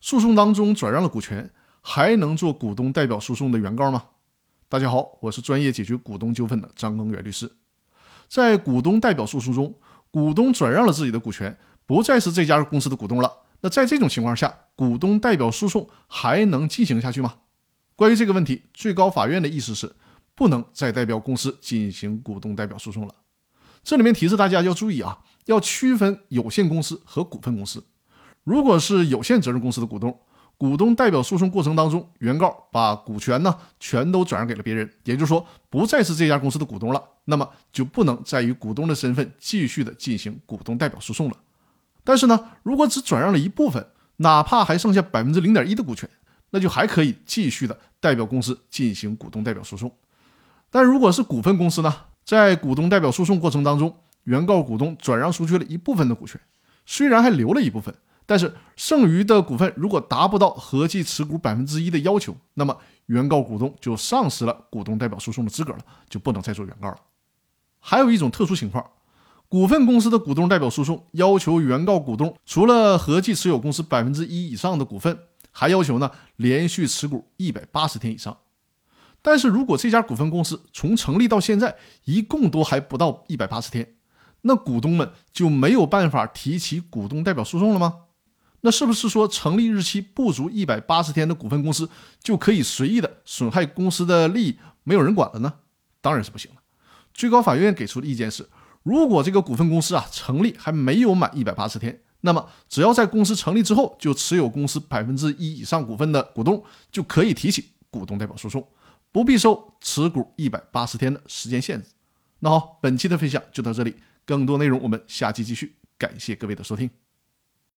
诉讼当中转让了股权，还能做股东代表诉讼的原告吗？大家好，我是专业解决股东纠纷的张根源律师。在股东代表诉讼中，股东转让了自己的股权，不再是这家公司的股东了。那在这种情况下，股东代表诉讼还能进行下去吗？关于这个问题，最高法院的意思是不能再代表公司进行股东代表诉讼了。这里面提示大家要注意啊，要区分有限公司和股份公司。如果是有限责任公司的股东，股东代表诉讼过程当中，原告把股权呢全都转让给了别人，也就是说不再是这家公司的股东了，那么就不能再以股东的身份继续的进行股东代表诉讼了。但是呢，如果只转让了一部分，哪怕还剩下百分之零点一的股权，那就还可以继续的代表公司进行股东代表诉讼。但如果是股份公司呢，在股东代表诉讼过程当中，原告股东转让出去了一部分的股权，虽然还留了一部分。但是剩余的股份如果达不到合计持股百分之一的要求，那么原告股东就丧失了股东代表诉讼的资格了，就不能再做原告了。还有一种特殊情况，股份公司的股东代表诉讼要求原告股东除了合计持有公司百分之一以上的股份，还要求呢连续持股一百八十天以上。但是如果这家股份公司从成立到现在一共都还不到一百八十天，那股东们就没有办法提起股东代表诉讼了吗？那是不是说成立日期不足一百八十天的股份公司就可以随意的损害公司的利益，没有人管了呢？当然是不行了。最高法院给出的意见是，如果这个股份公司啊成立还没有满一百八十天，那么只要在公司成立之后就持有公司百分之一以上股份的股东就可以提起股东代表诉讼，不必受持股一百八十天的时间限制。那好，本期的分享就到这里，更多内容我们下期继续。感谢各位的收听。